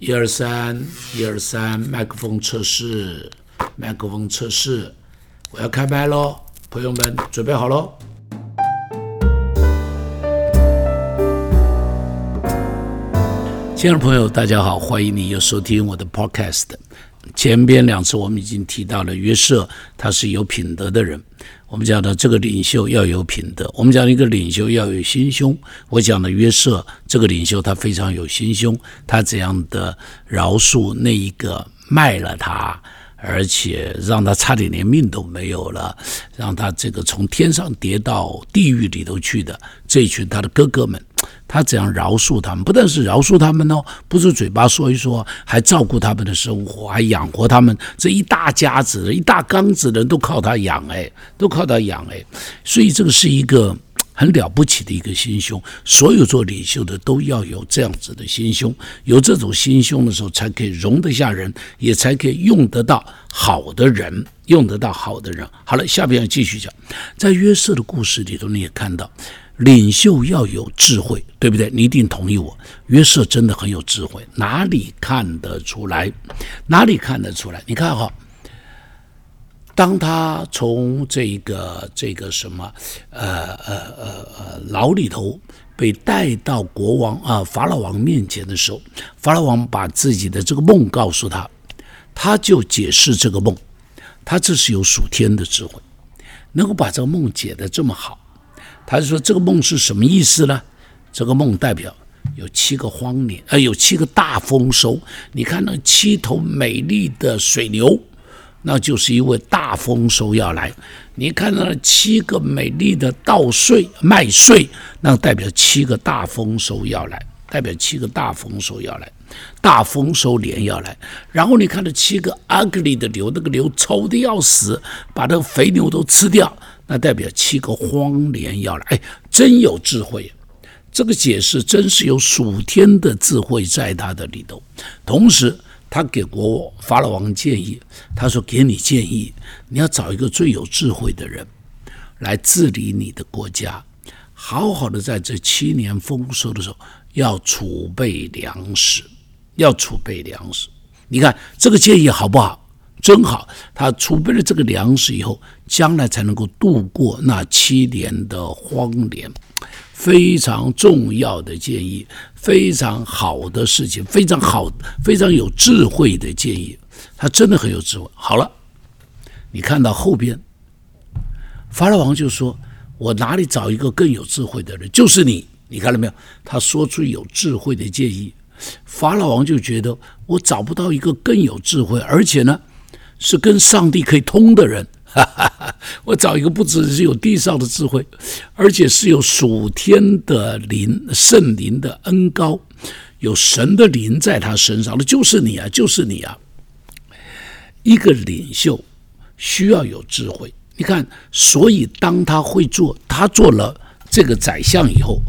一二三，一二三，麦克风测试，麦克风测试，我要开麦喽，朋友们准备好喽。亲爱的朋友，大家好，欢迎你又收听我的 Podcast。前边两次我们已经提到了约瑟，他是有品德的人。我们讲的这个领袖要有品德，我们讲一个领袖要有心胸。我讲的约瑟这个领袖，他非常有心胸，他怎样的饶恕那一个卖了他，而且让他差点连命都没有了，让他这个从天上跌到地狱里头去的这群他的哥哥们。他怎样饶恕他们？不但是饶恕他们哦，不是嘴巴说一说，还照顾他们的生活，还养活他们这一大家子、一大缸子人都靠他养哎，都靠他养哎。所以这个是一个很了不起的一个心胸。所有做领袖的都要有这样子的心胸，有这种心胸的时候，才可以容得下人，也才可以用得到好的人，用得到好的人。好了，下边要继续讲，在约瑟的故事里头，你也看到。领袖要有智慧，对不对？你一定同意我。约瑟真的很有智慧，哪里看得出来？哪里看得出来？你看哈，当他从这个这个什么呃呃呃呃牢里头被带到国王啊法老王面前的时候，法老王把自己的这个梦告诉他，他就解释这个梦，他这是有属天的智慧，能够把这个梦解得这么好。他就说：“这个梦是什么意思呢？这个梦代表有七个荒年，呃，有七个大丰收。你看那七头美丽的水牛，那就是因为大丰收要来。你看那七个美丽的稻穗、麦穗，那代表七个大丰收要来，代表七个大丰收要来，大丰收年要来。然后你看到七个 ugly 的牛，那个牛丑的要死，把那个肥牛都吃掉。”那代表七个荒年要来，哎，真有智慧，这个解释真是有属天的智慧在他的里头。同时，他给国王法老王建议，他说：“给你建议，你要找一个最有智慧的人来治理你的国家，好好的在这七年丰收的时候要储备粮食，要储备粮食。你看这个建议好不好？”真好，他储备了这个粮食以后，将来才能够度过那七年的荒年。非常重要的建议，非常好的事情，非常好、非常有智慧的建议。他真的很有智慧。好了，你看到后边，法老王就说：“我哪里找一个更有智慧的人？就是你。你看到没有？他说出有智慧的建议，法老王就觉得我找不到一个更有智慧，而且呢。”是跟上帝可以通的人，我找一个不只是有地上的智慧，而且是有属天的灵、圣灵的恩高，有神的灵在他身上的，就是你啊，就是你啊！一个领袖需要有智慧，你看，所以当他会做，他做了这个宰相以后，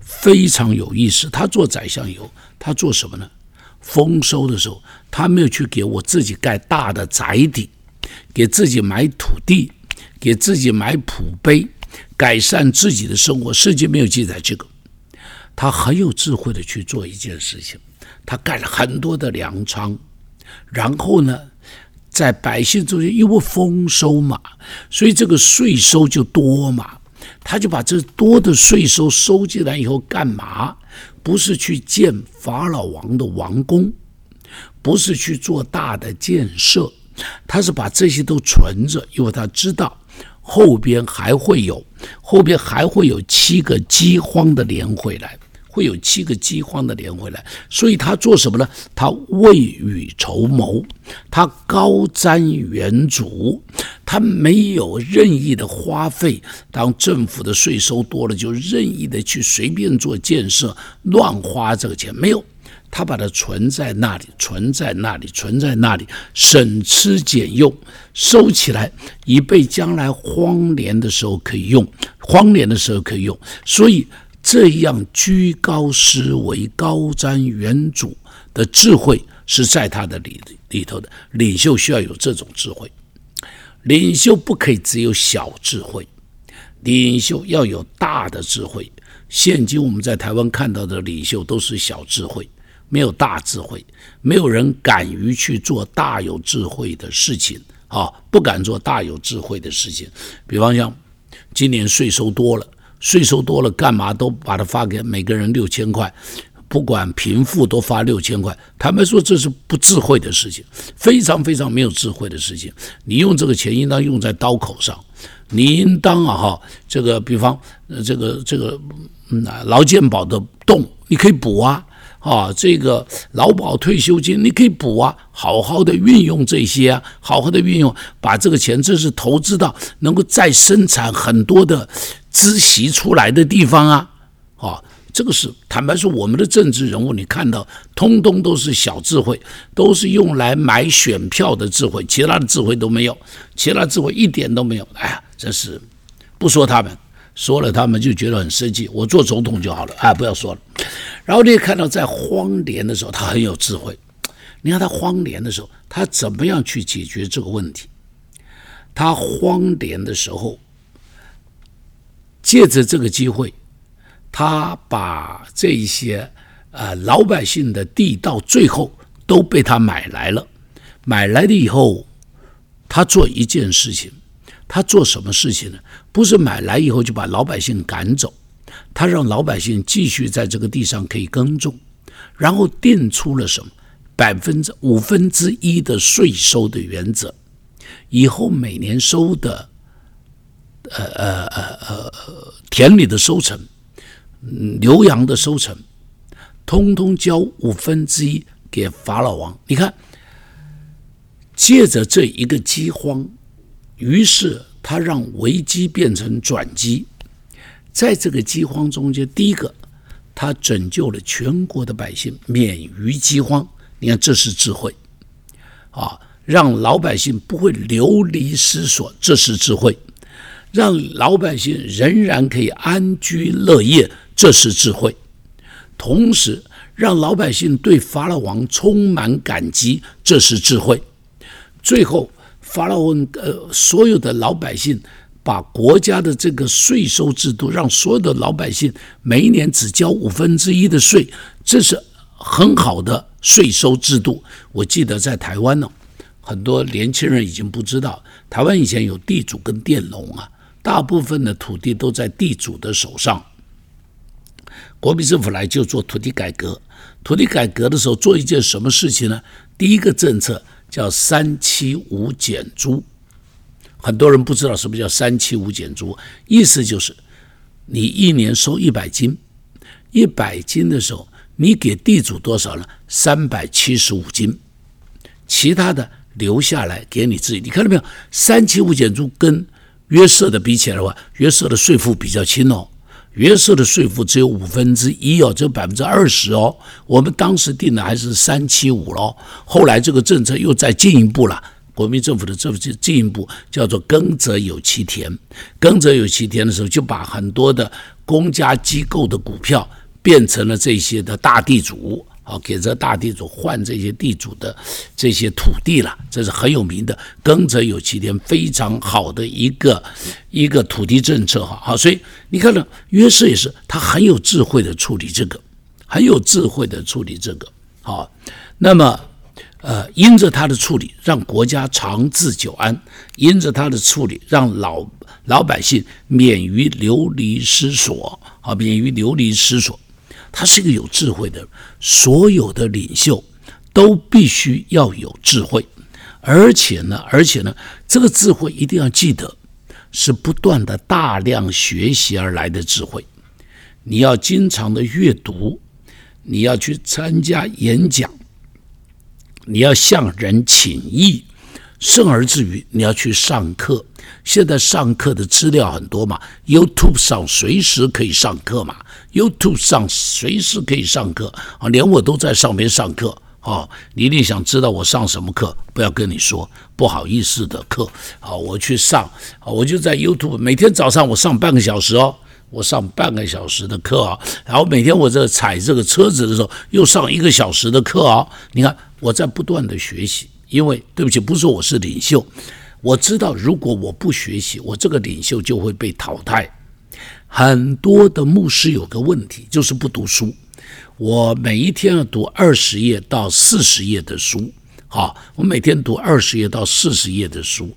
非常有意思。他做宰相以后，他做什么呢？丰收的时候，他没有去给我自己盖大的宅邸，给自己买土地，给自己买土碑，改善自己的生活。世界没有记载这个。他很有智慧的去做一件事情，他盖了很多的粮仓，然后呢，在百姓中间因为丰收嘛，所以这个税收就多嘛，他就把这多的税收收进来以后干嘛？不是去建法老王的王宫，不是去做大的建设，他是把这些都存着，因为他知道后边还会有，后边还会有七个饥荒的年回来。会有七个饥荒的年回来，所以他做什么呢？他未雨绸缪，他高瞻远瞩，他没有任意的花费。当政府的税收多了，就任意的去随便做建设，乱花这个钱没有，他把它存在那里，存在那里，存在那里，省吃俭用，收起来，以备将来荒年的时候可以用，荒年的时候可以用，所以。这样居高思维、高瞻远瞩的智慧是在他的里里头的。领袖需要有这种智慧，领袖不可以只有小智慧，领袖要有大的智慧。现今我们在台湾看到的领袖都是小智慧，没有大智慧，没有人敢于去做大有智慧的事情啊，不敢做大有智慧的事情。比方像今年税收多了，税收多了，干嘛都把它发给每个人六千块。不管贫富都发六千块，坦白说这是不智慧的事情，非常非常没有智慧的事情。你用这个钱应当用在刀口上，你应当啊哈，这个比方这个这个嗯劳健保的洞你可以补啊啊，这个劳保退休金你可以补啊，好好的运用这些啊，好好的运用，把这个钱这是投资到能够再生产很多的孳息出来的地方啊啊。这个是坦白说，我们的政治人物，你看到通通都是小智慧，都是用来买选票的智慧，其他的智慧都没有，其他智慧一点都没有。哎呀，真是不说他们，说了他们就觉得很生气。我做总统就好了，哎，不要说了。然后你也看到在荒年的时候，他很有智慧。你看他荒年的时候，他怎么样去解决这个问题？他荒年的时候，借着这个机会。他把这些呃老百姓的地到最后都被他买来了，买来了以后，他做一件事情，他做什么事情呢？不是买来以后就把老百姓赶走，他让老百姓继续在这个地上可以耕种，然后定出了什么百分之五分之一的税收的原则，以后每年收的呃呃呃呃呃田里的收成。牛羊的收成，通通交五分之一给法老王。你看，借着这一个饥荒，于是他让危机变成转机。在这个饥荒中间，第一个，他拯救了全国的百姓免于饥荒。你看，这是智慧啊！让老百姓不会流离失所，这是智慧；让老百姓仍然可以安居乐业。这是智慧，同时让老百姓对法老王充满感激，这是智慧。最后，法老王呃，所有的老百姓把国家的这个税收制度，让所有的老百姓每一年只交五分之一的税，这是很好的税收制度。我记得在台湾呢，很多年轻人已经不知道，台湾以前有地主跟佃农啊，大部分的土地都在地主的手上。国民政府来就做土地改革，土地改革的时候做一件什么事情呢？第一个政策叫三七五减租，很多人不知道什么叫三七五减租，意思就是你一年收一百斤，一百斤的时候你给地主多少呢？三百七十五斤，其他的留下来给你自己。你看到没有？三七五减租跟约瑟的比起来的话，约瑟的税负比较轻哦。约瑟的税负只有五分之一哦，只有百分之二十哦。我们当时定的还是三七五喽。后来这个政策又再进一步了，国民政府的政府进进一步叫做“耕者有其田”。耕者有其田的时候，就把很多的公家机构的股票变成了这些的大地主。好，给这大地主换这些地主的这些土地了，这是很有名的“耕者有其田”，非常好的一个一个土地政策哈。好，所以你看呢，约瑟也是他很有智慧的处理这个，很有智慧的处理这个。好，那么呃，因着他的处理，让国家长治久安；因着他的处理，让老老百姓免于流离失所，啊，免于流离失所。他是一个有智慧的，所有的领袖都必须要有智慧，而且呢，而且呢，这个智慧一定要记得是不断的大量学习而来的智慧。你要经常的阅读，你要去参加演讲，你要向人请益。甚而至于你要去上课，现在上课的资料很多嘛，YouTube 上随时可以上课嘛，YouTube 上随时可以上课啊，连我都在上面上课啊。你一定想知道我上什么课？不要跟你说不好意思的课啊，我去上啊，我就在 YouTube 每天早上我上半个小时哦，我上半个小时的课啊，然后每天我在踩这个车子的时候又上一个小时的课啊，你看我在不断的学习。因为对不起，不是我是领袖，我知道如果我不学习，我这个领袖就会被淘汰。很多的牧师有个问题，就是不读书。我每一天要读二十页到四十页的书。好，我每天读二十页到四十页的书，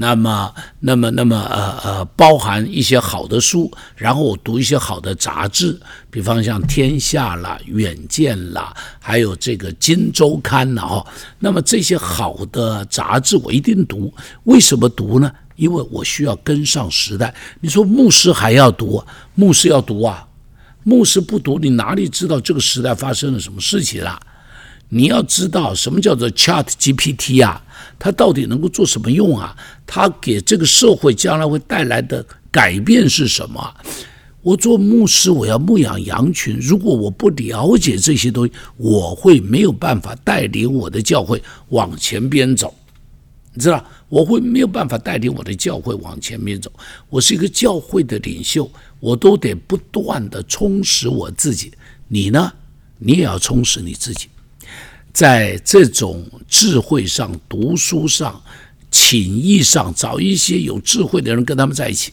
那么，那么，那么，呃呃，包含一些好的书，然后我读一些好的杂志，比方像《天下》啦、《远见》啦，还有这个《金周刊》呐，哦，那么这些好的杂志我一定读。为什么读呢？因为我需要跟上时代。你说牧师还要读，牧师要读啊，牧师不读，你哪里知道这个时代发生了什么事情啦？你要知道什么叫做 Chat GPT 啊？它到底能够做什么用啊？它给这个社会将来会带来的改变是什么？我做牧师，我要牧养羊群。如果我不了解这些东西，我会没有办法带领我的教会往前边走。你知道，我会没有办法带领我的教会往前面走。我是一个教会的领袖，我都得不断的充实我自己。你呢？你也要充实你自己。在这种智慧上、读书上、情谊上，找一些有智慧的人跟他们在一起。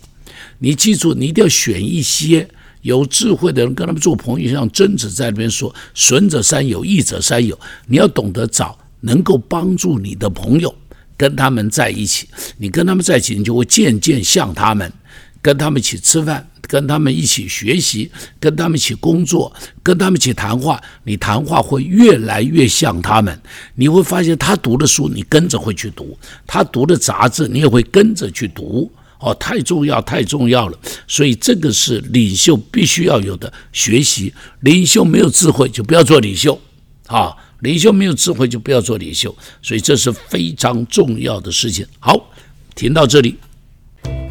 你记住，你一定要选一些有智慧的人跟他们做朋友。像曾子在那边说：“损者三友，益者三友。”你要懂得找能够帮助你的朋友，跟他们在一起。你跟他们在一起，你就会渐渐像他们，跟他们一起吃饭。跟他们一起学习，跟他们一起工作，跟他们一起谈话，你谈话会越来越像他们。你会发现他读的书，你跟着会去读；他读的杂志，你也会跟着去读。哦，太重要，太重要了。所以这个是领袖必须要有的学习。领袖没有智慧，就不要做领袖。啊，领袖没有智慧，就不要做领袖。所以这是非常重要的事情。好，停到这里。